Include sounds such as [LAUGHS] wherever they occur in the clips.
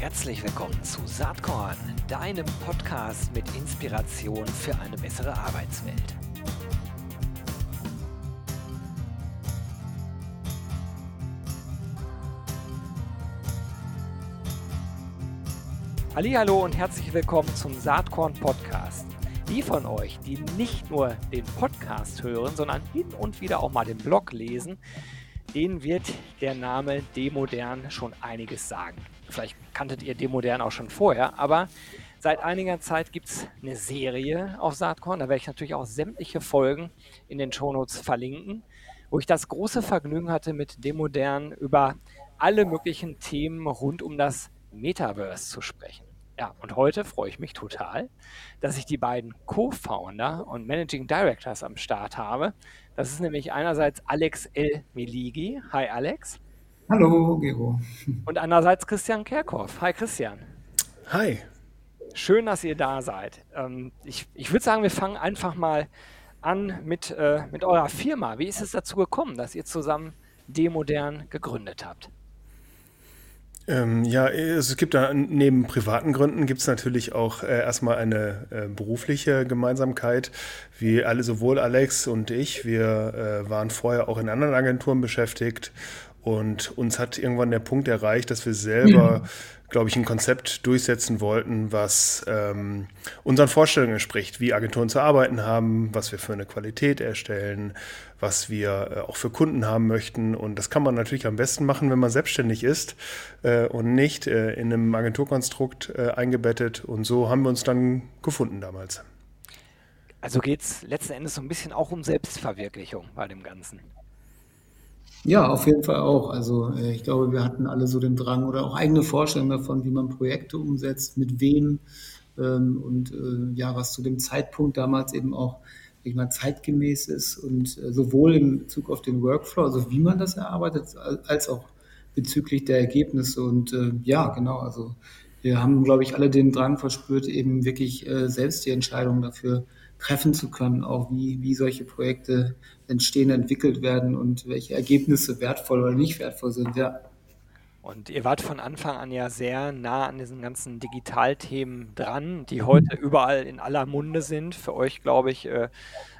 Herzlich willkommen zu Saatkorn, deinem Podcast mit Inspiration für eine bessere Arbeitswelt. Hallo und herzlich willkommen zum Saatkorn Podcast. Die von euch, die nicht nur den Podcast hören, sondern hin und wieder auch mal den Blog lesen, denen wird der Name Demodern schon einiges sagen. Vielleicht kanntet ihr Demodern auch schon vorher, aber seit einiger Zeit gibt es eine Serie auf Saatkorn. Da werde ich natürlich auch sämtliche Folgen in den Shownotes verlinken, wo ich das große Vergnügen hatte, mit Demodern über alle möglichen Themen rund um das Metaverse zu sprechen. Ja, und heute freue ich mich total, dass ich die beiden Co-Founder und Managing Directors am Start habe. Das ist nämlich einerseits Alex L. Meligi. Hi Alex. Hallo Gero. Und andererseits Christian Kerkhoff. Hi Christian. Hi. Schön, dass ihr da seid. Ähm, ich ich würde sagen, wir fangen einfach mal an mit, äh, mit eurer Firma. Wie ist es dazu gekommen, dass ihr zusammen Demodern gegründet habt? Ähm, ja, es gibt da neben privaten Gründen gibt es natürlich auch äh, erstmal eine äh, berufliche Gemeinsamkeit. Wie alle, sowohl Alex und ich, wir äh, waren vorher auch in anderen Agenturen beschäftigt und uns hat irgendwann der Punkt erreicht, dass wir selber, mhm. glaube ich, ein Konzept durchsetzen wollten, was ähm, unseren Vorstellungen entspricht, wie Agenturen zu arbeiten haben, was wir für eine Qualität erstellen, was wir äh, auch für Kunden haben möchten. Und das kann man natürlich am besten machen, wenn man selbstständig ist äh, und nicht äh, in einem Agenturkonstrukt äh, eingebettet. Und so haben wir uns dann gefunden damals. Also geht es letzten Endes so ein bisschen auch um Selbstverwirklichung bei dem Ganzen. Ja, auf jeden Fall auch. Also äh, ich glaube, wir hatten alle so den Drang oder auch eigene Vorstellungen davon, wie man Projekte umsetzt, mit wem ähm, und äh, ja, was zu dem Zeitpunkt damals eben auch ich mal, zeitgemäß ist und äh, sowohl in Bezug auf den Workflow, also wie man das erarbeitet, als auch bezüglich der Ergebnisse. Und äh, ja, genau, also wir haben, glaube ich, alle den Drang verspürt, eben wirklich äh, selbst die Entscheidung dafür treffen zu können, auch wie, wie solche Projekte entstehen, entwickelt werden und welche Ergebnisse wertvoll oder nicht wertvoll sind, ja. Und ihr wart von Anfang an ja sehr nah an diesen ganzen Digitalthemen dran, die heute überall in aller Munde sind. Für euch, glaube ich, äh,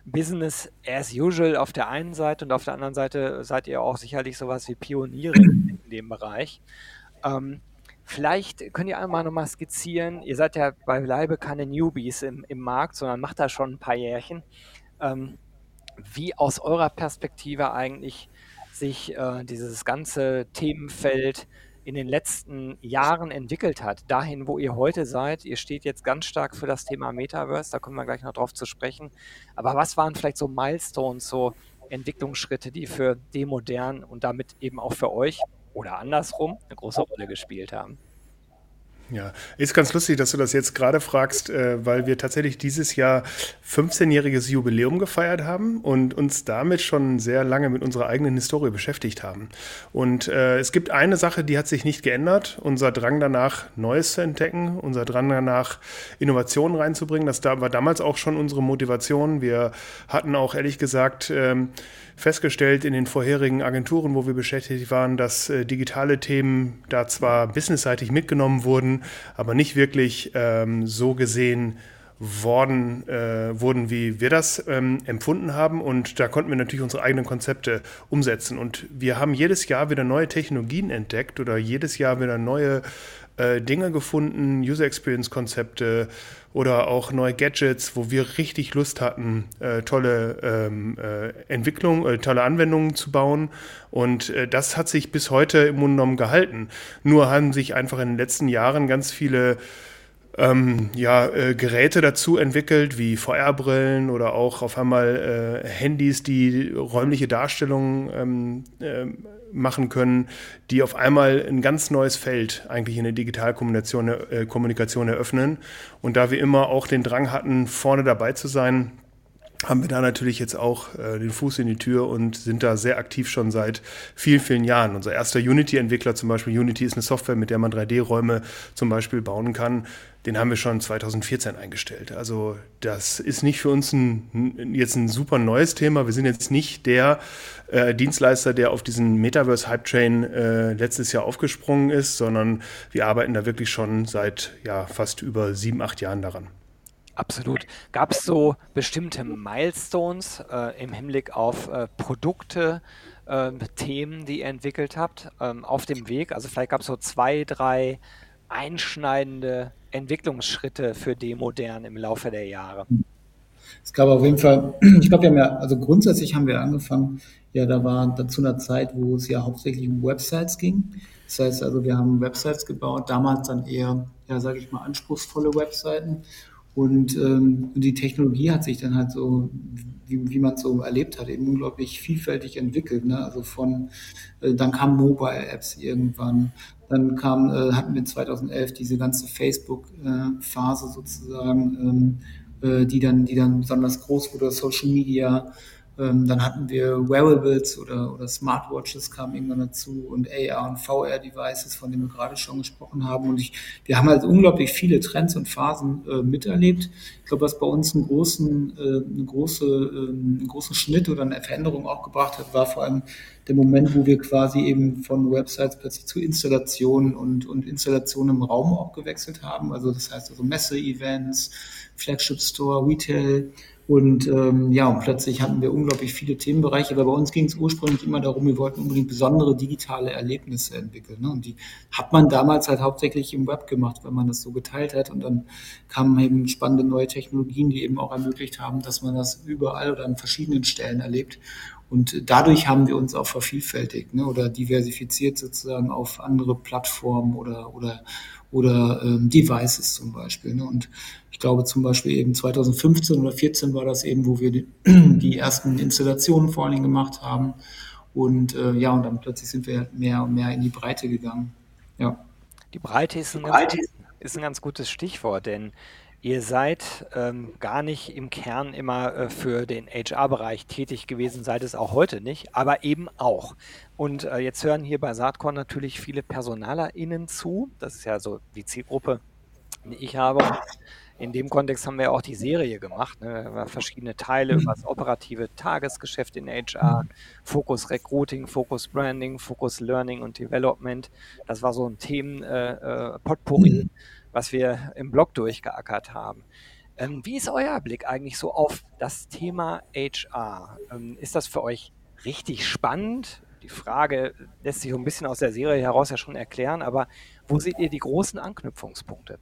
Business as usual auf der einen Seite und auf der anderen Seite seid ihr auch sicherlich sowas wie Pioniere in dem Bereich. Ähm, vielleicht könnt ihr einmal nochmal skizzieren, ihr seid ja beileibe keine Newbies im, im Markt, sondern macht da schon ein paar Jährchen. Ähm, wie aus eurer Perspektive eigentlich sich äh, dieses ganze Themenfeld in den letzten Jahren entwickelt hat, dahin, wo ihr heute seid. Ihr steht jetzt ganz stark für das Thema Metaverse, da kommen wir gleich noch drauf zu sprechen. Aber was waren vielleicht so Milestones, so Entwicklungsschritte, die für Demodern und damit eben auch für euch oder andersrum eine große Rolle gespielt haben? Ja, ist ganz lustig, dass du das jetzt gerade fragst, äh, weil wir tatsächlich dieses Jahr 15-jähriges Jubiläum gefeiert haben und uns damit schon sehr lange mit unserer eigenen Historie beschäftigt haben. Und äh, es gibt eine Sache, die hat sich nicht geändert. Unser Drang danach, Neues zu entdecken, unser Drang danach, Innovationen reinzubringen. Das war damals auch schon unsere Motivation. Wir hatten auch ehrlich gesagt, ähm, festgestellt in den vorherigen Agenturen, wo wir beschäftigt waren, dass äh, digitale Themen da zwar businessseitig mitgenommen wurden, aber nicht wirklich ähm, so gesehen worden, äh, wurden, wie wir das ähm, empfunden haben. Und da konnten wir natürlich unsere eigenen Konzepte umsetzen. Und wir haben jedes Jahr wieder neue Technologien entdeckt oder jedes Jahr wieder neue äh, Dinge gefunden, User Experience Konzepte oder auch neue Gadgets, wo wir richtig Lust hatten, äh, tolle ähm, äh, Entwicklungen, äh, tolle Anwendungen zu bauen. Und äh, das hat sich bis heute im Grunde genommen gehalten. Nur haben sich einfach in den letzten Jahren ganz viele ähm, ja, äh, Geräte dazu entwickelt, wie VR-Brillen oder auch auf einmal äh, Handys, die räumliche Darstellungen ähm, äh, machen können, die auf einmal ein ganz neues Feld eigentlich in der Digitalkommunikation äh, Kommunikation eröffnen. Und da wir immer auch den Drang hatten, vorne dabei zu sein, haben wir da natürlich jetzt auch äh, den Fuß in die Tür und sind da sehr aktiv schon seit vielen, vielen Jahren. Unser erster Unity-Entwickler zum Beispiel, Unity ist eine Software, mit der man 3D-Räume zum Beispiel bauen kann, den haben wir schon 2014 eingestellt. Also das ist nicht für uns ein, jetzt ein super neues Thema. Wir sind jetzt nicht der äh, Dienstleister, der auf diesen Metaverse-Hype-Train äh, letztes Jahr aufgesprungen ist, sondern wir arbeiten da wirklich schon seit ja, fast über sieben, acht Jahren daran. Absolut. Gab es so bestimmte Milestones äh, im Hinblick auf äh, Produkte, äh, Themen, die ihr entwickelt habt, ähm, auf dem Weg? Also vielleicht gab es so zwei, drei einschneidende Entwicklungsschritte für Demodern im Laufe der Jahre. Es gab auf jeden Fall, [CLEARS THROAT] ich glaube, wir haben ja, also grundsätzlich haben wir angefangen, ja, da war da zu einer Zeit, wo es ja hauptsächlich um Websites ging. Das heißt also, wir haben Websites gebaut, damals dann eher, ja, sage ich mal, anspruchsvolle Webseiten und ähm, die Technologie hat sich dann halt so, wie, wie man es so erlebt hat, eben unglaublich vielfältig entwickelt. Ne? Also von, äh, dann kamen Mobile-Apps irgendwann, dann kam, äh, hatten wir 2011 diese ganze Facebook-Phase sozusagen, ähm, äh, die dann, die dann besonders groß wurde, Social Media. Ähm, dann hatten wir Wearables oder, oder Smartwatches kamen irgendwann dazu und AR und VR-Devices, von denen wir gerade schon gesprochen haben. Und ich, wir haben halt unglaublich viele Trends und Phasen äh, miterlebt. Ich glaube, was bei uns einen großen, äh, eine große, äh, einen großen Schnitt oder eine Veränderung auch gebracht hat, war vor allem der Moment, wo wir quasi eben von Websites plötzlich zu Installationen und, und Installationen im Raum auch gewechselt haben. Also das heißt also Messe-Events, Flagship Store, Retail, und ähm, ja, und plötzlich hatten wir unglaublich viele Themenbereiche, weil bei uns ging es ursprünglich immer darum, wir wollten unbedingt besondere digitale Erlebnisse entwickeln. Ne? Und die hat man damals halt hauptsächlich im Web gemacht, wenn man das so geteilt hat. Und dann kamen eben spannende neue Technologien, die eben auch ermöglicht haben, dass man das überall oder an verschiedenen Stellen erlebt. Und dadurch haben wir uns auch vervielfältigt ne? oder diversifiziert sozusagen auf andere Plattformen oder, oder, oder ähm, Devices zum Beispiel. Ne? Und ich glaube zum Beispiel eben 2015 oder 2014 war das eben, wo wir die, [CLEARS THROAT] die ersten Installationen vor allen Dingen gemacht haben. Und äh, ja, und dann plötzlich sind wir mehr und mehr in die Breite gegangen. Ja. Die Breite ist ein, Breite ganz, ist ein ganz gutes Stichwort, denn Ihr seid ähm, gar nicht im Kern immer äh, für den HR-Bereich tätig gewesen, seid es auch heute nicht, aber eben auch. Und äh, jetzt hören hier bei Saatkorn natürlich viele PersonalerInnen zu. Das ist ja so die Zielgruppe, die ich habe. In dem Kontext haben wir auch die Serie gemacht, ne? verschiedene Teile über das operative Tagesgeschäft in HR, Fokus Recruiting, Fokus Branding, Fokus Learning und Development. Das war so ein Themen äh, äh. Mhm was wir im Blog durchgeackert haben. Ähm, wie ist euer Blick eigentlich so auf das Thema HR? Ähm, ist das für euch richtig spannend? Die Frage lässt sich so ein bisschen aus der Serie heraus ja schon erklären, aber wo seht ihr die großen Anknüpfungspunkte?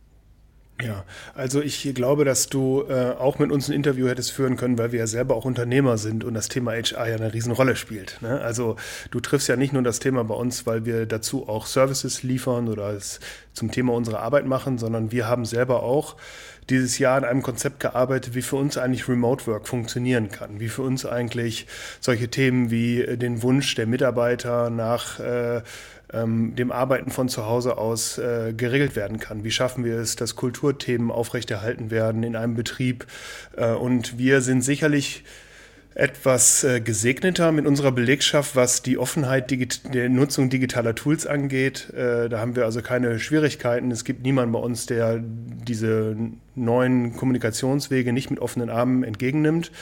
Ja, also ich glaube, dass du äh, auch mit uns ein Interview hättest führen können, weil wir ja selber auch Unternehmer sind und das Thema HR ja eine Riesenrolle spielt. Ne? Also du triffst ja nicht nur das Thema bei uns, weil wir dazu auch Services liefern oder es zum Thema unserer Arbeit machen, sondern wir haben selber auch dieses Jahr an einem Konzept gearbeitet, wie für uns eigentlich Remote Work funktionieren kann, wie für uns eigentlich solche Themen wie den Wunsch der Mitarbeiter nach äh, ähm, dem Arbeiten von zu Hause aus äh, geregelt werden kann. Wie schaffen wir es, dass Kulturthemen aufrechterhalten werden in einem Betrieb? Äh, und wir sind sicherlich etwas äh, gesegneter mit unserer Belegschaft, was die Offenheit der Nutzung digitaler Tools angeht. Äh, da haben wir also keine Schwierigkeiten. Es gibt niemanden bei uns, der diese neuen Kommunikationswege nicht mit offenen Armen entgegennimmt.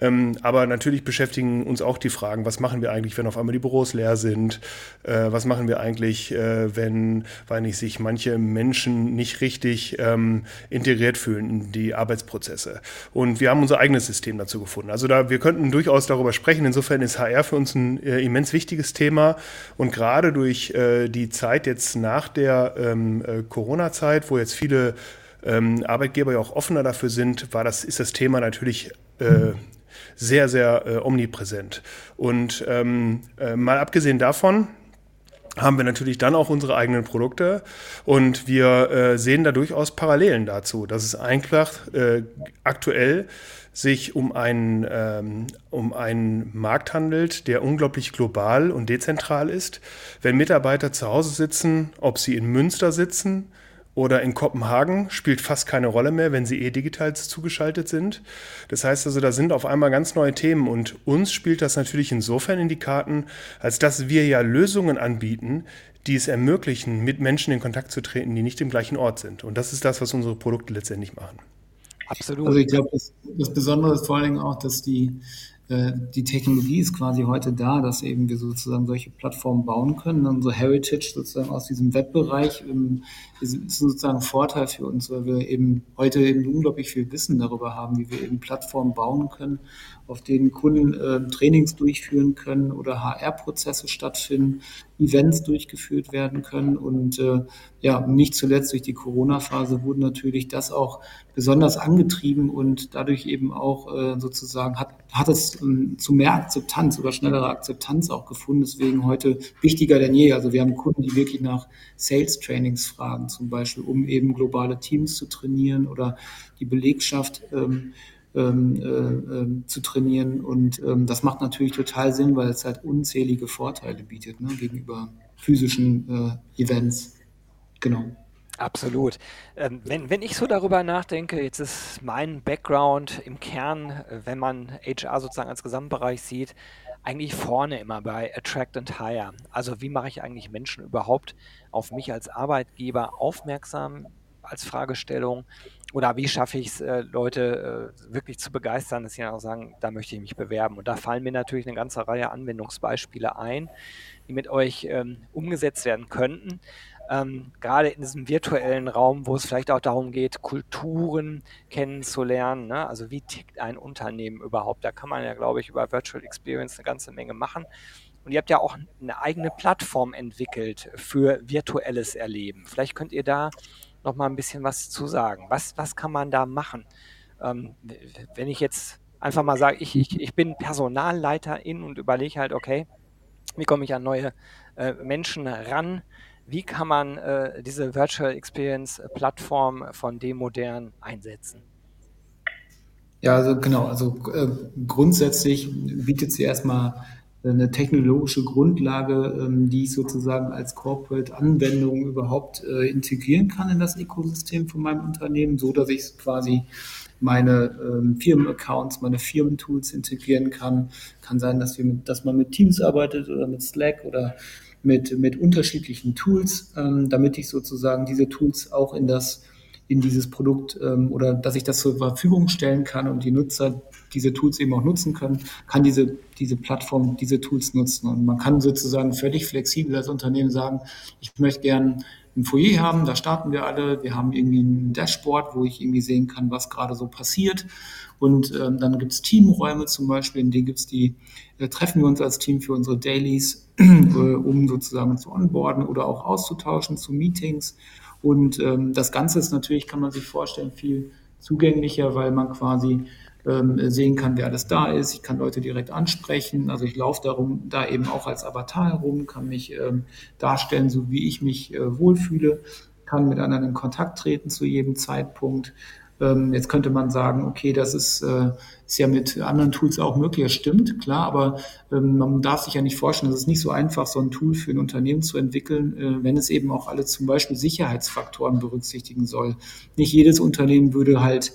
Ähm, aber natürlich beschäftigen uns auch die Fragen, was machen wir eigentlich, wenn auf einmal die Büros leer sind? Äh, was machen wir eigentlich, äh, wenn, weil nicht sich manche Menschen nicht richtig ähm, integriert fühlen in die Arbeitsprozesse? Und wir haben unser eigenes System dazu gefunden. Also da, wir könnten durchaus darüber sprechen. Insofern ist HR für uns ein äh, immens wichtiges Thema. Und gerade durch äh, die Zeit jetzt nach der ähm, äh, Corona-Zeit, wo jetzt viele ähm, Arbeitgeber ja auch offener dafür sind, war das, ist das Thema natürlich äh, sehr, sehr äh, omnipräsent. Und ähm, äh, mal abgesehen davon, haben wir natürlich dann auch unsere eigenen Produkte und wir äh, sehen da durchaus Parallelen dazu, dass es eigentlich äh, aktuell sich um einen, ähm, um einen Markt handelt, der unglaublich global und dezentral ist. Wenn Mitarbeiter zu Hause sitzen, ob sie in Münster sitzen oder in Kopenhagen spielt fast keine Rolle mehr, wenn sie eh digital zugeschaltet sind. Das heißt also, da sind auf einmal ganz neue Themen und uns spielt das natürlich insofern in die Karten, als dass wir ja Lösungen anbieten, die es ermöglichen, mit Menschen in Kontakt zu treten, die nicht im gleichen Ort sind. Und das ist das, was unsere Produkte letztendlich machen. Absolut. Also ich glaube, das, das Besondere ist vor allen Dingen auch, dass die die Technologie ist quasi heute da, dass eben wir sozusagen solche Plattformen bauen können. Unser Heritage sozusagen aus diesem Webbereich ähm, ist sozusagen ein Vorteil für uns, weil wir eben heute eben unglaublich viel Wissen darüber haben, wie wir eben Plattformen bauen können, auf denen Kunden äh, Trainings durchführen können oder HR-Prozesse stattfinden, Events durchgeführt werden können. Und äh, ja, nicht zuletzt durch die Corona-Phase wurde natürlich das auch besonders angetrieben und dadurch eben auch äh, sozusagen hat, hat es ähm, zu mehr Akzeptanz oder schnellerer Akzeptanz auch gefunden. Deswegen heute wichtiger denn je. Also wir haben Kunden, die wirklich nach Sales-Trainings fragen, zum Beispiel, um eben globale Teams zu trainieren oder die Belegschaft ähm, ähm, äh, äh, zu trainieren. Und ähm, das macht natürlich total Sinn, weil es halt unzählige Vorteile bietet ne, gegenüber physischen äh, Events. Genau. Absolut. Ähm, wenn, wenn ich so darüber nachdenke, jetzt ist mein Background im Kern, äh, wenn man HR sozusagen als Gesamtbereich sieht, eigentlich vorne immer bei Attract and Hire. Also wie mache ich eigentlich Menschen überhaupt auf mich als Arbeitgeber aufmerksam als Fragestellung? Oder wie schaffe ich es, äh, Leute äh, wirklich zu begeistern, dass sie auch sagen, da möchte ich mich bewerben. Und da fallen mir natürlich eine ganze Reihe Anwendungsbeispiele ein, die mit euch ähm, umgesetzt werden könnten. Ähm, gerade in diesem virtuellen Raum, wo es vielleicht auch darum geht, Kulturen kennenzulernen. Ne? Also wie tickt ein Unternehmen überhaupt? Da kann man ja, glaube ich, über Virtual Experience eine ganze Menge machen. Und ihr habt ja auch eine eigene Plattform entwickelt für virtuelles Erleben. Vielleicht könnt ihr da noch mal ein bisschen was zu sagen. Was, was kann man da machen? Ähm, wenn ich jetzt einfach mal sage, ich, ich, ich bin Personalleiterin und überlege halt, okay, wie komme ich an neue äh, Menschen ran? Wie kann man äh, diese Virtual Experience Plattform von Demodern einsetzen? Ja, also genau, also äh, grundsätzlich bietet sie erstmal eine technologische Grundlage, ähm, die ich sozusagen als Corporate-Anwendung überhaupt äh, integrieren kann in das Ökosystem von meinem Unternehmen, so dass ich quasi meine ähm, Firmenaccounts, meine Firmentools integrieren kann. Kann sein, dass, wir mit, dass man mit Teams arbeitet oder mit Slack oder mit, mit unterschiedlichen Tools, ähm, damit ich sozusagen diese Tools auch in das in dieses Produkt ähm, oder dass ich das zur Verfügung stellen kann und die Nutzer diese Tools eben auch nutzen können, kann diese, diese Plattform diese Tools nutzen. Und man kann sozusagen völlig flexibel als Unternehmen sagen, ich möchte gern ein Foyer haben, da starten wir alle, wir haben irgendwie ein Dashboard, wo ich irgendwie sehen kann, was gerade so passiert. Und ähm, dann gibt es Teamräume zum Beispiel, in denen gibt's die, äh, treffen wir uns als Team für unsere Dailies, äh, um sozusagen zu onboarden oder auch auszutauschen zu Meetings. Und ähm, das Ganze ist natürlich, kann man sich vorstellen, viel zugänglicher, weil man quasi ähm, sehen kann, wer alles da ist. Ich kann Leute direkt ansprechen. Also ich laufe darum, da eben auch als Avatar herum, kann mich ähm, darstellen, so wie ich mich äh, wohlfühle, kann mit anderen in Kontakt treten zu jedem Zeitpunkt. Ähm, jetzt könnte man sagen, okay, das ist, äh, ist ja mit anderen Tools auch möglich. Das stimmt, klar, aber ähm, man darf sich ja nicht vorstellen, es ist nicht so einfach, so ein Tool für ein Unternehmen zu entwickeln, äh, wenn es eben auch alle zum Beispiel Sicherheitsfaktoren berücksichtigen soll. Nicht jedes Unternehmen würde halt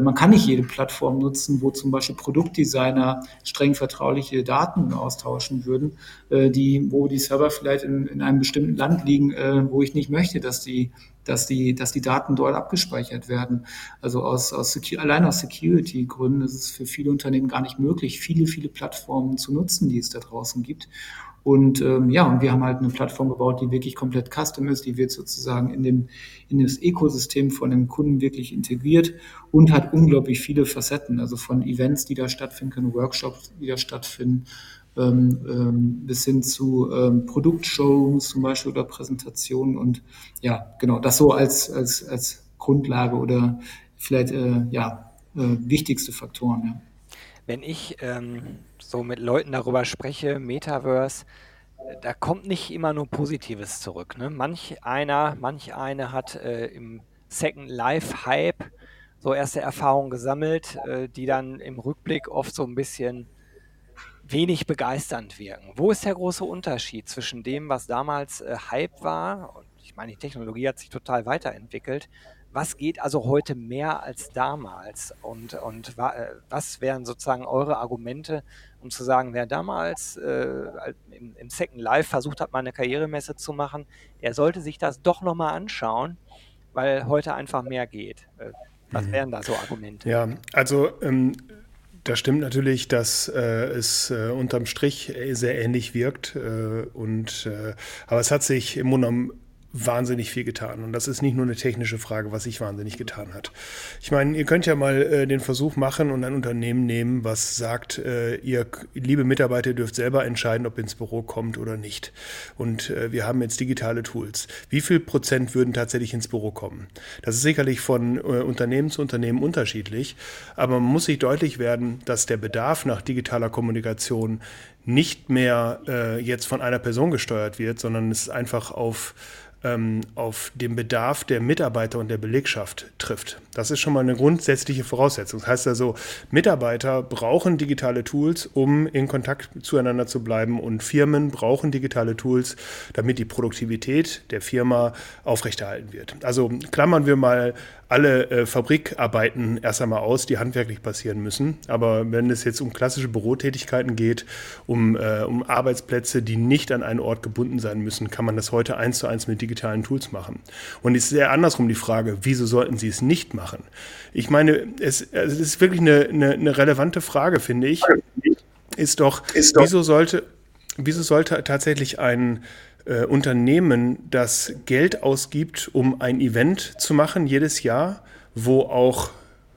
man kann nicht jede Plattform nutzen, wo zum Beispiel Produktdesigner streng vertrauliche Daten austauschen würden, äh, die, wo die Server vielleicht in, in einem bestimmten Land liegen, äh, wo ich nicht möchte, dass die, dass die, dass die Daten dort abgespeichert werden. Also aus, aus allein aus Security-Gründen ist es für viele Unternehmen gar nicht möglich, viele, viele Plattformen zu nutzen, die es da draußen gibt. Und ähm, ja, und wir haben halt eine Plattform gebaut, die wirklich komplett custom ist, die wird sozusagen in, dem, in das Ökosystem von dem Kunden wirklich integriert und hat unglaublich viele Facetten, also von Events, die da stattfinden können, Workshops, die da stattfinden, ähm, ähm, bis hin zu ähm, Produktshowrooms zum Beispiel oder Präsentationen. Und ja, genau, das so als, als, als Grundlage oder vielleicht äh, ja, äh, wichtigste Faktoren. Ja wenn ich ähm, so mit Leuten darüber spreche, Metaverse, da kommt nicht immer nur Positives zurück. Ne? Manch einer, manch eine hat äh, im Second Life Hype so erste Erfahrungen gesammelt, äh, die dann im Rückblick oft so ein bisschen wenig begeisternd wirken. Wo ist der große Unterschied zwischen dem, was damals äh, Hype war? Ich meine, die Technologie hat sich total weiterentwickelt. Was geht also heute mehr als damals? Und, und wa, was wären sozusagen eure Argumente, um zu sagen, wer damals äh, im, im, Second Life versucht hat, mal eine Karrieremesse zu machen, der sollte sich das doch nochmal anschauen, weil heute einfach mehr geht. Äh, was mhm. wären da so Argumente? Ja, also ähm, das stimmt natürlich, dass äh, es äh, unterm Strich sehr ähnlich wirkt. Äh, und, äh, aber es hat sich im Grunde genommen wahnsinnig viel getan. Und das ist nicht nur eine technische Frage, was sich wahnsinnig getan hat. Ich meine, ihr könnt ja mal äh, den Versuch machen und ein Unternehmen nehmen, was sagt, äh, ihr, liebe Mitarbeiter, dürft selber entscheiden, ob ihr ins Büro kommt oder nicht. Und äh, wir haben jetzt digitale Tools. Wie viel Prozent würden tatsächlich ins Büro kommen? Das ist sicherlich von äh, Unternehmen zu Unternehmen unterschiedlich, aber man muss sich deutlich werden, dass der Bedarf nach digitaler Kommunikation nicht mehr äh, jetzt von einer Person gesteuert wird, sondern es einfach auf auf den Bedarf der Mitarbeiter und der Belegschaft trifft. Das ist schon mal eine grundsätzliche Voraussetzung. Das heißt also, Mitarbeiter brauchen digitale Tools, um in Kontakt zueinander zu bleiben und Firmen brauchen digitale Tools, damit die Produktivität der Firma aufrechterhalten wird. Also klammern wir mal alle äh, Fabrikarbeiten erst einmal aus, die handwerklich passieren müssen. Aber wenn es jetzt um klassische Bürotätigkeiten geht, um, äh, um Arbeitsplätze, die nicht an einen Ort gebunden sein müssen, kann man das heute eins zu eins mit digitalen Tools machen. Und es ist eher andersrum die Frage, wieso sollten sie es nicht machen? Ich meine, es, also es ist wirklich eine, eine, eine relevante Frage, finde ich. Ist doch, ist doch wieso sollte, wieso sollte tatsächlich ein äh, Unternehmen, das Geld ausgibt, um ein Event zu machen jedes Jahr, wo auch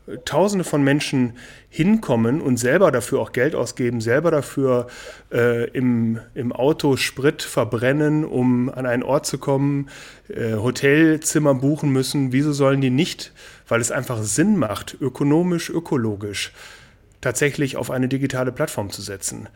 äh, Tausende von Menschen hinkommen und selber dafür auch Geld ausgeben, selber dafür äh, im, im Auto Sprit verbrennen, um an einen Ort zu kommen, äh, Hotelzimmer buchen müssen. Wieso sollen die nicht, weil es einfach Sinn macht, ökonomisch, ökologisch, tatsächlich auf eine digitale Plattform zu setzen?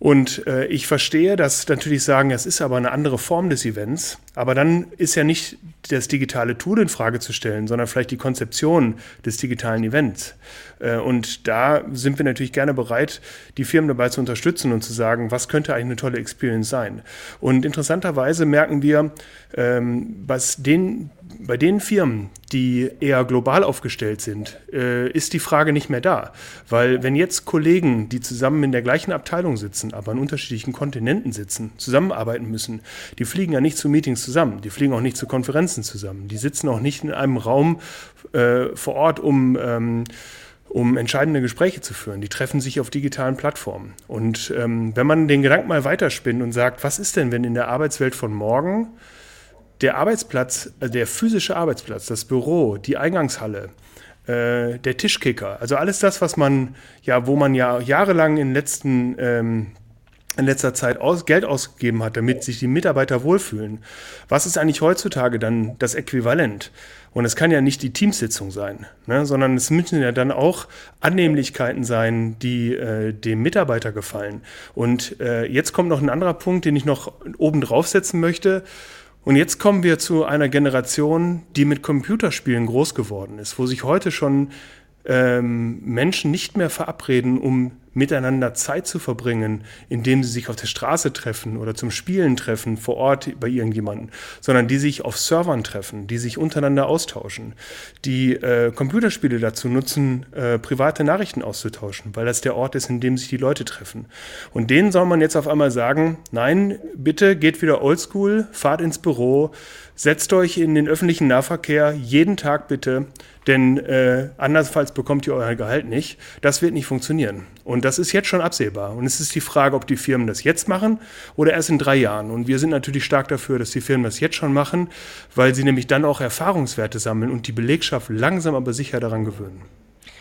Und äh, ich verstehe, dass natürlich sagen, es ist aber eine andere Form des Events. Aber dann ist ja nicht das digitale Tool in Frage zu stellen, sondern vielleicht die Konzeption des digitalen Events. Äh, und da sind wir natürlich gerne bereit, die Firmen dabei zu unterstützen und zu sagen, was könnte eigentlich eine tolle Experience sein. Und interessanterweise merken wir, ähm, was den bei den Firmen, die eher global aufgestellt sind, äh, ist die Frage nicht mehr da. Weil wenn jetzt Kollegen, die zusammen in der gleichen Abteilung sitzen, aber an unterschiedlichen Kontinenten sitzen, zusammenarbeiten müssen, die fliegen ja nicht zu Meetings zusammen, die fliegen auch nicht zu Konferenzen zusammen, die sitzen auch nicht in einem Raum äh, vor Ort, um... Ähm, um entscheidende Gespräche zu führen. Die treffen sich auf digitalen Plattformen. Und ähm, wenn man den Gedanken mal weiterspinnt und sagt, was ist denn, wenn in der Arbeitswelt von morgen der Arbeitsplatz, also der physische Arbeitsplatz, das Büro, die Eingangshalle, äh, der Tischkicker, also alles das, was man ja, wo man ja jahrelang in letzten ähm, in letzter Zeit aus, Geld ausgegeben hat, damit sich die Mitarbeiter wohlfühlen. Was ist eigentlich heutzutage dann das Äquivalent? Und es kann ja nicht die Teamsitzung sein, ne, sondern es müssen ja dann auch Annehmlichkeiten sein, die äh, dem Mitarbeiter gefallen. Und äh, jetzt kommt noch ein anderer Punkt, den ich noch oben draufsetzen möchte. Und jetzt kommen wir zu einer Generation, die mit Computerspielen groß geworden ist, wo sich heute schon ähm, Menschen nicht mehr verabreden, um miteinander Zeit zu verbringen, indem sie sich auf der Straße treffen oder zum Spielen treffen vor Ort bei irgendjemandem, sondern die sich auf Servern treffen, die sich untereinander austauschen, die äh, Computerspiele dazu nutzen, äh, private Nachrichten auszutauschen, weil das der Ort ist, in dem sich die Leute treffen. Und denen soll man jetzt auf einmal sagen, nein, bitte geht wieder oldschool, fahrt ins Büro, setzt euch in den öffentlichen Nahverkehr, jeden Tag bitte, denn äh, andernfalls bekommt ihr euer Gehalt nicht. Das wird nicht funktionieren. Und das ist jetzt schon absehbar. Und es ist die Frage, ob die Firmen das jetzt machen oder erst in drei Jahren. Und wir sind natürlich stark dafür, dass die Firmen das jetzt schon machen, weil sie nämlich dann auch Erfahrungswerte sammeln und die Belegschaft langsam aber sicher daran gewöhnen.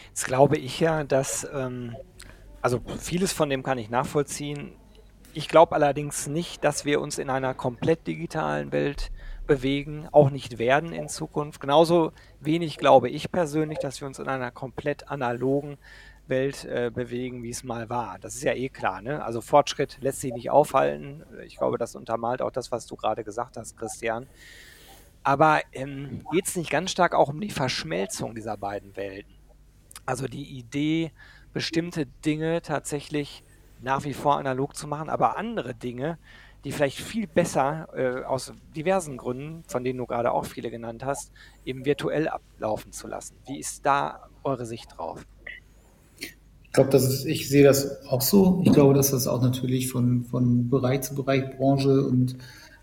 Jetzt glaube ich ja, dass, ähm, also vieles von dem kann ich nachvollziehen. Ich glaube allerdings nicht, dass wir uns in einer komplett digitalen Welt bewegen, auch nicht werden in Zukunft. Genauso wenig glaube ich persönlich, dass wir uns in einer komplett analogen Welt äh, bewegen, wie es mal war. Das ist ja eh klar. Ne? Also Fortschritt lässt sich nicht aufhalten. Ich glaube, das untermalt auch das, was du gerade gesagt hast, Christian. Aber ähm, geht es nicht ganz stark auch um die Verschmelzung dieser beiden Welten? Also die Idee, bestimmte Dinge tatsächlich nach wie vor analog zu machen, aber andere Dinge die vielleicht viel besser äh, aus diversen Gründen, von denen du gerade auch viele genannt hast, eben virtuell ablaufen zu lassen. Wie ist da eure Sicht drauf? Ich glaube, das ist, ich sehe das auch so. Ich glaube, dass das auch natürlich von, von Bereich zu Bereich, Branche und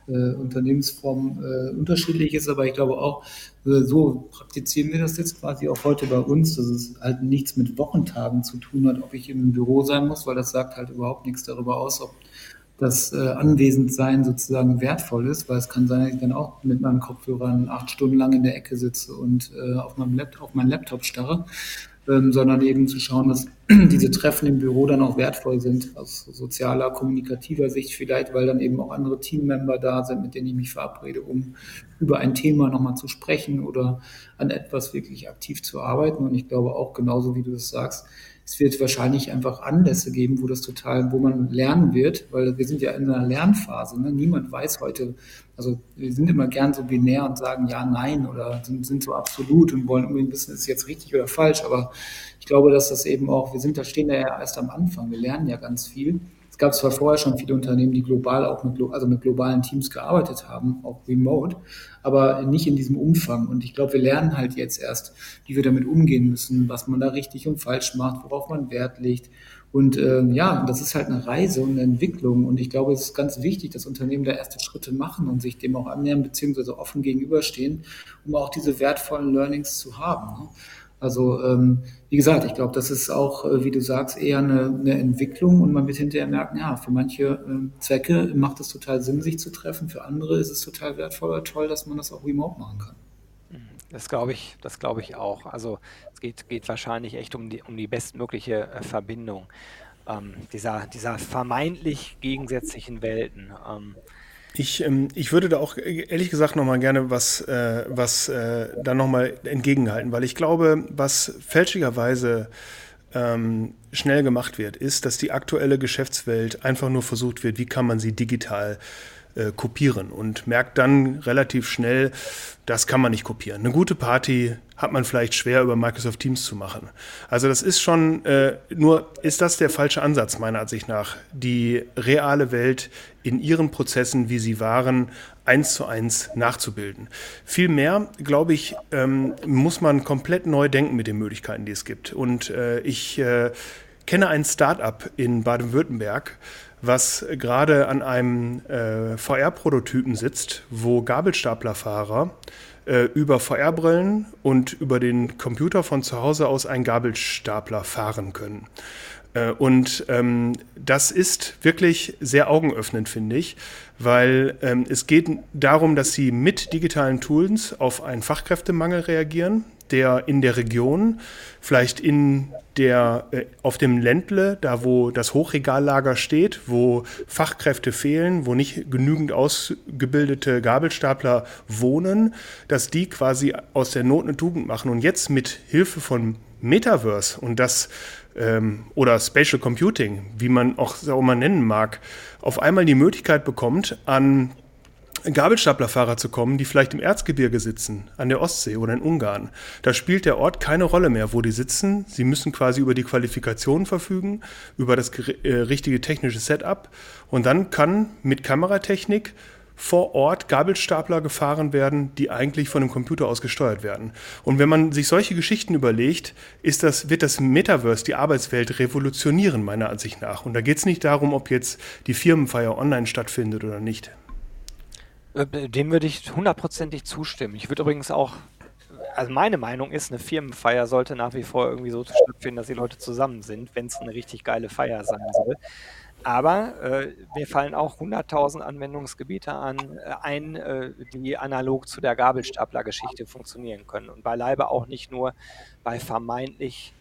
äh, Unternehmensform äh, unterschiedlich ist, aber ich glaube auch, äh, so praktizieren wir das jetzt quasi auch heute bei uns, dass es halt nichts mit Wochentagen zu tun hat, ob ich im Büro sein muss, weil das sagt halt überhaupt nichts darüber aus, ob das äh, Anwesendsein sozusagen wertvoll ist, weil es kann sein, dass ich dann auch mit meinen Kopfhörern acht Stunden lang in der Ecke sitze und äh, auf, meinem Laptop, auf meinen Laptop starre ähm, sondern eben zu schauen, dass diese Treffen im Büro dann auch wertvoll sind, aus sozialer, kommunikativer Sicht vielleicht, weil dann eben auch andere Teammember da sind, mit denen ich mich verabrede, um über ein Thema nochmal zu sprechen oder an etwas wirklich aktiv zu arbeiten. Und ich glaube auch genauso, wie du das sagst, es wird wahrscheinlich einfach Anlässe geben, wo das total, wo man lernen wird, weil wir sind ja in einer Lernphase. Ne? Niemand weiß heute, also wir sind immer gern so binär und sagen ja, nein oder sind, sind so absolut und wollen unbedingt wissen, ist jetzt richtig oder falsch. Aber ich glaube, dass das eben auch, wir sind da stehen da ja erst am Anfang. Wir lernen ja ganz viel. Es gab zwar vorher schon viele Unternehmen, die global auch mit, also mit globalen Teams gearbeitet haben, auch remote, aber nicht in diesem Umfang. Und ich glaube, wir lernen halt jetzt erst, wie wir damit umgehen müssen, was man da richtig und falsch macht, worauf man Wert legt. Und äh, ja, das ist halt eine Reise und eine Entwicklung. Und ich glaube, es ist ganz wichtig, dass Unternehmen da erste Schritte machen und sich dem auch annähern, beziehungsweise offen gegenüberstehen, um auch diese wertvollen Learnings zu haben. Ne? Also ähm, wie gesagt, ich glaube, das ist auch, äh, wie du sagst, eher eine, eine, Entwicklung und man wird hinterher merken, ja, für manche äh, Zwecke macht es total Sinn, sich zu treffen, für andere ist es total wertvoll oder toll, dass man das auch remote machen kann. Mhm. Das glaube ich, das glaube ich auch. Also es geht, geht wahrscheinlich echt um die, um die bestmögliche äh, Verbindung ähm, dieser, dieser vermeintlich gegensätzlichen Welten. Ich, ähm, ich würde da auch ehrlich gesagt nochmal gerne was, äh, was äh, da nochmal entgegenhalten, weil ich glaube, was fälschlicherweise ähm, schnell gemacht wird, ist, dass die aktuelle Geschäftswelt einfach nur versucht wird, wie kann man sie digital äh, kopieren und merkt dann relativ schnell, das kann man nicht kopieren. Eine gute Party hat man vielleicht schwer über Microsoft Teams zu machen. Also das ist schon, äh, nur ist das der falsche Ansatz meiner Ansicht nach, die reale Welt in ihren Prozessen, wie sie waren, eins zu eins nachzubilden. Vielmehr, glaube ich, ähm, muss man komplett neu denken mit den Möglichkeiten, die es gibt. Und äh, ich äh, kenne ein Start-up in Baden-Württemberg, was gerade an einem äh, VR-Prototypen sitzt, wo Gabelstaplerfahrer äh, über VR-Brillen und über den Computer von zu Hause aus einen Gabelstapler fahren können. Äh, und ähm, das ist wirklich sehr augenöffnend, finde ich, weil ähm, es geht darum, dass sie mit digitalen Tools auf einen Fachkräftemangel reagieren der in der Region, vielleicht in der, äh, auf dem Ländle, da wo das Hochregallager steht, wo Fachkräfte fehlen, wo nicht genügend ausgebildete Gabelstapler wohnen, dass die quasi aus der Not eine Tugend machen. Und jetzt mit Hilfe von Metaverse und das ähm, oder Spatial Computing, wie man auch, auch mal nennen mag, auf einmal die Möglichkeit bekommt, an Gabelstaplerfahrer zu kommen, die vielleicht im Erzgebirge sitzen, an der Ostsee oder in Ungarn. Da spielt der Ort keine Rolle mehr, wo die sitzen. Sie müssen quasi über die Qualifikationen verfügen, über das äh, richtige technische Setup. Und dann kann mit Kameratechnik vor Ort Gabelstapler gefahren werden, die eigentlich von einem Computer aus gesteuert werden. Und wenn man sich solche Geschichten überlegt, ist das, wird das Metaverse die Arbeitswelt revolutionieren, meiner Ansicht nach. Und da geht es nicht darum, ob jetzt die Firmenfeier online stattfindet oder nicht. Äh, dem würde ich hundertprozentig zustimmen. Ich würde übrigens auch, also meine Meinung ist, eine Firmenfeier sollte nach wie vor irgendwie so stattfinden, dass die Leute zusammen sind, wenn es eine richtig geile Feier sein soll. Aber äh, mir fallen auch 100.000 Anwendungsgebiete an, äh, ein, äh, die analog zu der Gabelstapler-Geschichte funktionieren können. Und beileibe auch nicht nur bei vermeintlich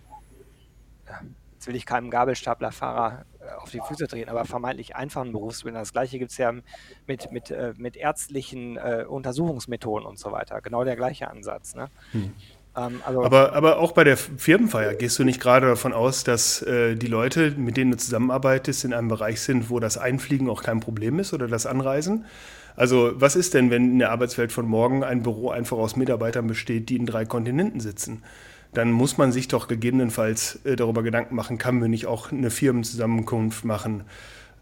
jetzt will ich keinem Gabelstaplerfahrer äh, auf die Füße treten, aber vermeintlich einfachen Berufsbildern. Das gleiche gibt es ja mit, mit, äh, mit ärztlichen äh, Untersuchungsmethoden und so weiter. Genau der gleiche Ansatz. Ne? Hm. Ähm, also aber, aber auch bei der Firmenfeier gehst du nicht gerade davon aus, dass äh, die Leute, mit denen du zusammenarbeitest, in einem Bereich sind, wo das Einfliegen auch kein Problem ist oder das Anreisen? Also was ist denn, wenn in der Arbeitswelt von morgen ein Büro einfach aus Mitarbeitern besteht, die in drei Kontinenten sitzen? Dann muss man sich doch gegebenenfalls äh, darüber Gedanken machen, kann man nicht auch eine Firmenzusammenkunft machen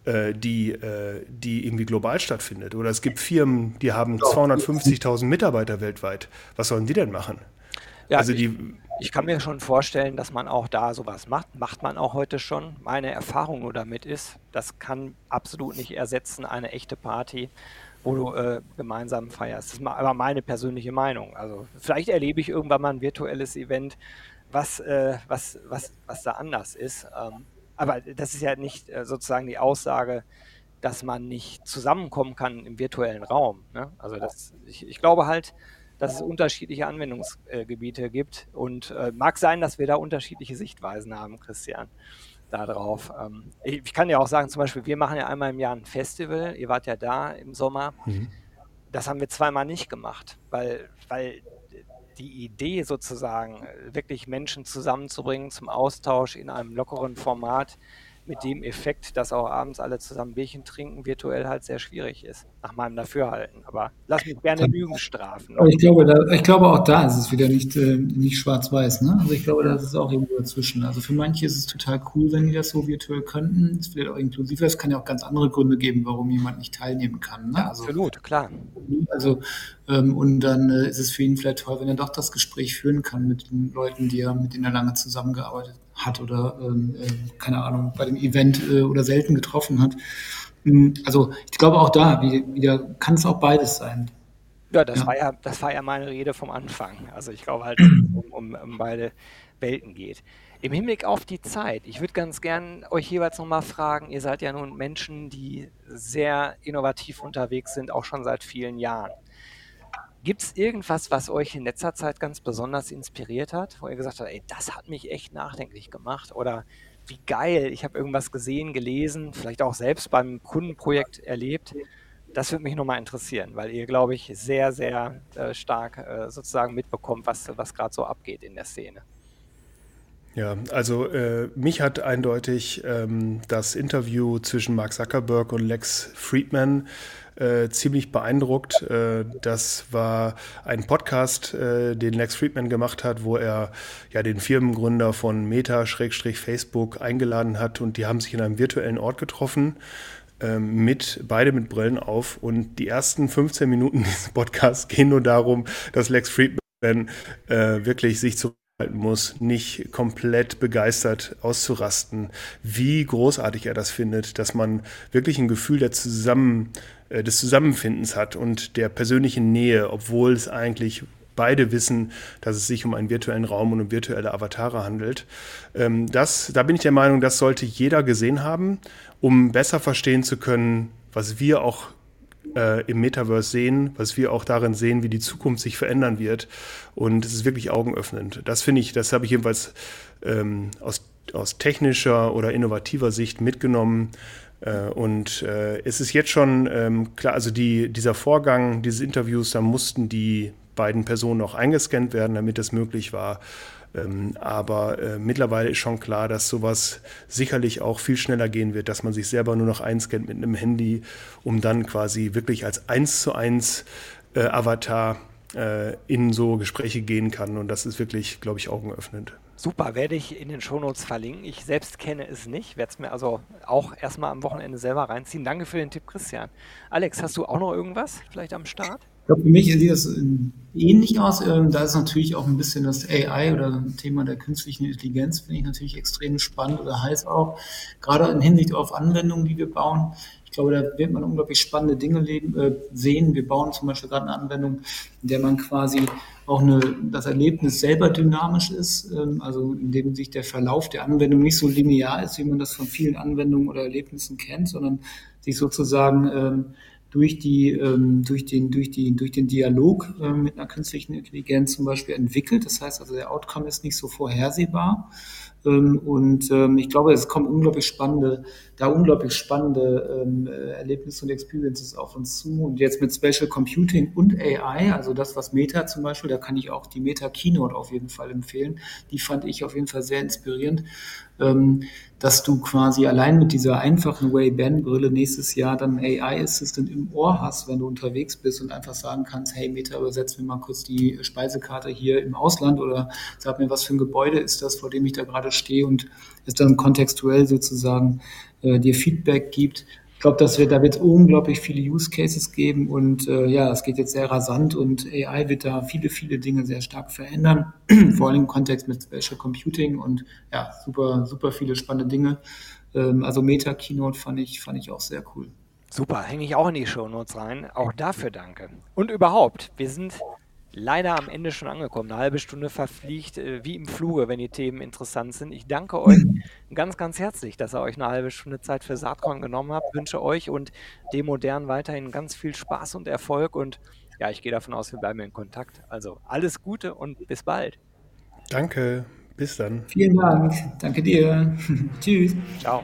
äh, die, äh, die irgendwie global stattfindet. Oder es gibt Firmen, die haben 250.000 Mitarbeiter weltweit. Was sollen die denn machen? Ja, also die, ich, ich kann mir schon vorstellen, dass man auch da sowas macht. Macht man auch heute schon. Meine Erfahrung nur damit ist, das kann absolut nicht ersetzen eine echte Party wo du äh, gemeinsam feierst. Das ist aber meine persönliche Meinung. Also vielleicht erlebe ich irgendwann mal ein virtuelles Event, was, äh, was, was, was da anders ist. Ähm, aber das ist ja nicht äh, sozusagen die Aussage, dass man nicht zusammenkommen kann im virtuellen Raum. Ne? Also das, ich, ich, glaube halt, dass es unterschiedliche Anwendungsgebiete gibt und äh, mag sein, dass wir da unterschiedliche Sichtweisen haben, Christian darauf. Ähm, ich, ich, kann ja auch sagen, zum Beispiel, wir machen ja einmal im Jahr ein Festival. Ihr wart ja da im Sommer. Mhm. Das haben wir zweimal nicht gemacht, weil, weil die Idee sozusagen, wirklich Menschen zusammenzubringen zum Austausch in einem lockeren Format, mit dem Effekt, dass auch abends alle zusammen Bierchen trinken, virtuell halt sehr schwierig ist, nach meinem Dafürhalten. Aber lass mich gerne Lügen strafen. Aber ich glaube, da, ich glaube, auch da ist es wieder nicht, äh, nicht schwarz-weiß. Ne? Also ich glaube, das ist auch irgendwo dazwischen. Also für manche ist es total cool, wenn die das so virtuell könnten. Es wird auch inklusiver. Es kann ja auch ganz andere Gründe geben, warum jemand nicht teilnehmen kann. Ne? Ja, also, absolut, klar. Also ähm, und dann äh, ist es für ihn vielleicht toll, wenn er doch das Gespräch führen kann mit den Leuten, die er, mit denen er lange zusammengearbeitet hat oder ähm, äh, keine Ahnung, bei dem Event äh, oder selten getroffen hat. Ähm, also ich glaube auch da wieder kann es auch beides sein. Ja, das ja. war ja, das war ja meine Rede vom Anfang. Also ich glaube halt, [CLEARS THROAT] um, um, um beide Welten geht. Im Hinblick auf die Zeit, ich würde ganz gern euch jeweils nochmal fragen, ihr seid ja nun Menschen, die sehr innovativ unterwegs sind, auch schon seit vielen Jahren. Gibt es irgendwas, was euch in letzter Zeit ganz besonders inspiriert hat, wo ihr gesagt habt, ey, das hat mich echt nachdenklich gemacht oder wie geil, ich habe irgendwas gesehen, gelesen, vielleicht auch selbst beim Kundenprojekt erlebt. Das würde mich nochmal interessieren, weil ihr, glaube ich, sehr, sehr äh, stark äh, sozusagen mitbekommt, was, was gerade so abgeht in der Szene. Ja, also äh, mich hat eindeutig ähm, das Interview zwischen Mark Zuckerberg und Lex Friedman äh, ziemlich beeindruckt. Äh, das war ein Podcast, äh, den Lex Friedman gemacht hat, wo er ja den Firmengründer von Meta-Facebook eingeladen hat und die haben sich in einem virtuellen Ort getroffen ähm, mit beide mit Brillen auf und die ersten 15 Minuten [LAUGHS] dieses Podcasts gehen nur darum, dass Lex Friedman äh, wirklich sich zu muss, nicht komplett begeistert auszurasten, wie großartig er das findet, dass man wirklich ein Gefühl der Zusammen, äh, des Zusammenfindens hat und der persönlichen Nähe, obwohl es eigentlich beide wissen, dass es sich um einen virtuellen Raum und um virtuelle Avatare handelt. Ähm, das, da bin ich der Meinung, das sollte jeder gesehen haben, um besser verstehen zu können, was wir auch äh, im Metaverse sehen, was wir auch darin sehen, wie die Zukunft sich verändern wird. Und es ist wirklich augenöffnend. Das finde ich, das habe ich jedenfalls ähm, aus, aus technischer oder innovativer Sicht mitgenommen. Äh, und äh, es ist jetzt schon ähm, klar, also die, dieser Vorgang dieses Interviews, da mussten die beiden Personen auch eingescannt werden, damit es möglich war. Ähm, aber äh, mittlerweile ist schon klar, dass sowas sicherlich auch viel schneller gehen wird, dass man sich selber nur noch einscannt mit einem Handy, um dann quasi wirklich als eins zu eins äh, Avatar äh, in so Gespräche gehen kann. Und das ist wirklich, glaube ich, augenöffnend. Super, werde ich in den Shownotes verlinken. Ich selbst kenne es nicht, werde es mir also auch erstmal am Wochenende selber reinziehen. Danke für den Tipp, Christian. Alex, hast du auch noch irgendwas vielleicht am Start? Ich glaube, für mich sieht das ähnlich aus. Ähm, da ist natürlich auch ein bisschen das AI oder das Thema der künstlichen Intelligenz, finde ich natürlich extrem spannend oder heiß auch. Gerade in Hinsicht auf Anwendungen, die wir bauen. Ich glaube, da wird man unglaublich spannende Dinge leben, äh, sehen. Wir bauen zum Beispiel gerade eine Anwendung, in der man quasi auch eine, das Erlebnis selber dynamisch ist, ähm, also in dem sich der Verlauf der Anwendung nicht so linear ist, wie man das von vielen Anwendungen oder Erlebnissen kennt, sondern sich sozusagen ähm, durch, die, ähm, durch, den, durch, die, durch den Dialog ähm, mit einer künstlichen Intelligenz zum Beispiel entwickelt. Das heißt also, der Outcome ist nicht so vorhersehbar. Ähm, und ähm, ich glaube, es kommen unglaublich spannende, da unglaublich spannende ähm, Erlebnisse und Experiences auf uns zu. Und jetzt mit Special Computing und AI, also das, was Meta zum Beispiel, da kann ich auch die Meta Keynote auf jeden Fall empfehlen. Die fand ich auf jeden Fall sehr inspirierend ähm, dass du quasi allein mit dieser einfachen Ray-Ban-Brille nächstes Jahr dann AI-Assistant im Ohr hast, wenn du unterwegs bist und einfach sagen kannst, hey Meta, übersetz mir mal kurz die Speisekarte hier im Ausland oder sag mir, was für ein Gebäude ist das, vor dem ich da gerade stehe und es dann kontextuell sozusagen äh, dir Feedback gibt. Ich glaube, dass wir da wird unglaublich viele Use Cases geben und äh, ja, es geht jetzt sehr rasant und AI wird da viele, viele Dinge sehr stark verändern, [CLEARS THROAT] vor allem im Kontext mit Spatial Computing und ja, super, super viele spannende Dinge. Ähm, also Meta Keynote fand ich, fand ich auch sehr cool. Super, hänge ich auch in die Shownotes rein. Auch dafür danke. Und überhaupt, wir sind leider am Ende schon angekommen. Eine halbe Stunde verfliegt äh, wie im Fluge, wenn die Themen interessant sind. Ich danke euch ganz, ganz herzlich, dass ihr euch eine halbe Stunde Zeit für Saatkorn genommen habt. Wünsche euch und dem Modern weiterhin ganz viel Spaß und Erfolg. Und ja, ich gehe davon aus, wir bleiben in Kontakt. Also alles Gute und bis bald. Danke, bis dann. Vielen Dank. Danke dir. [LAUGHS] Tschüss. Ciao.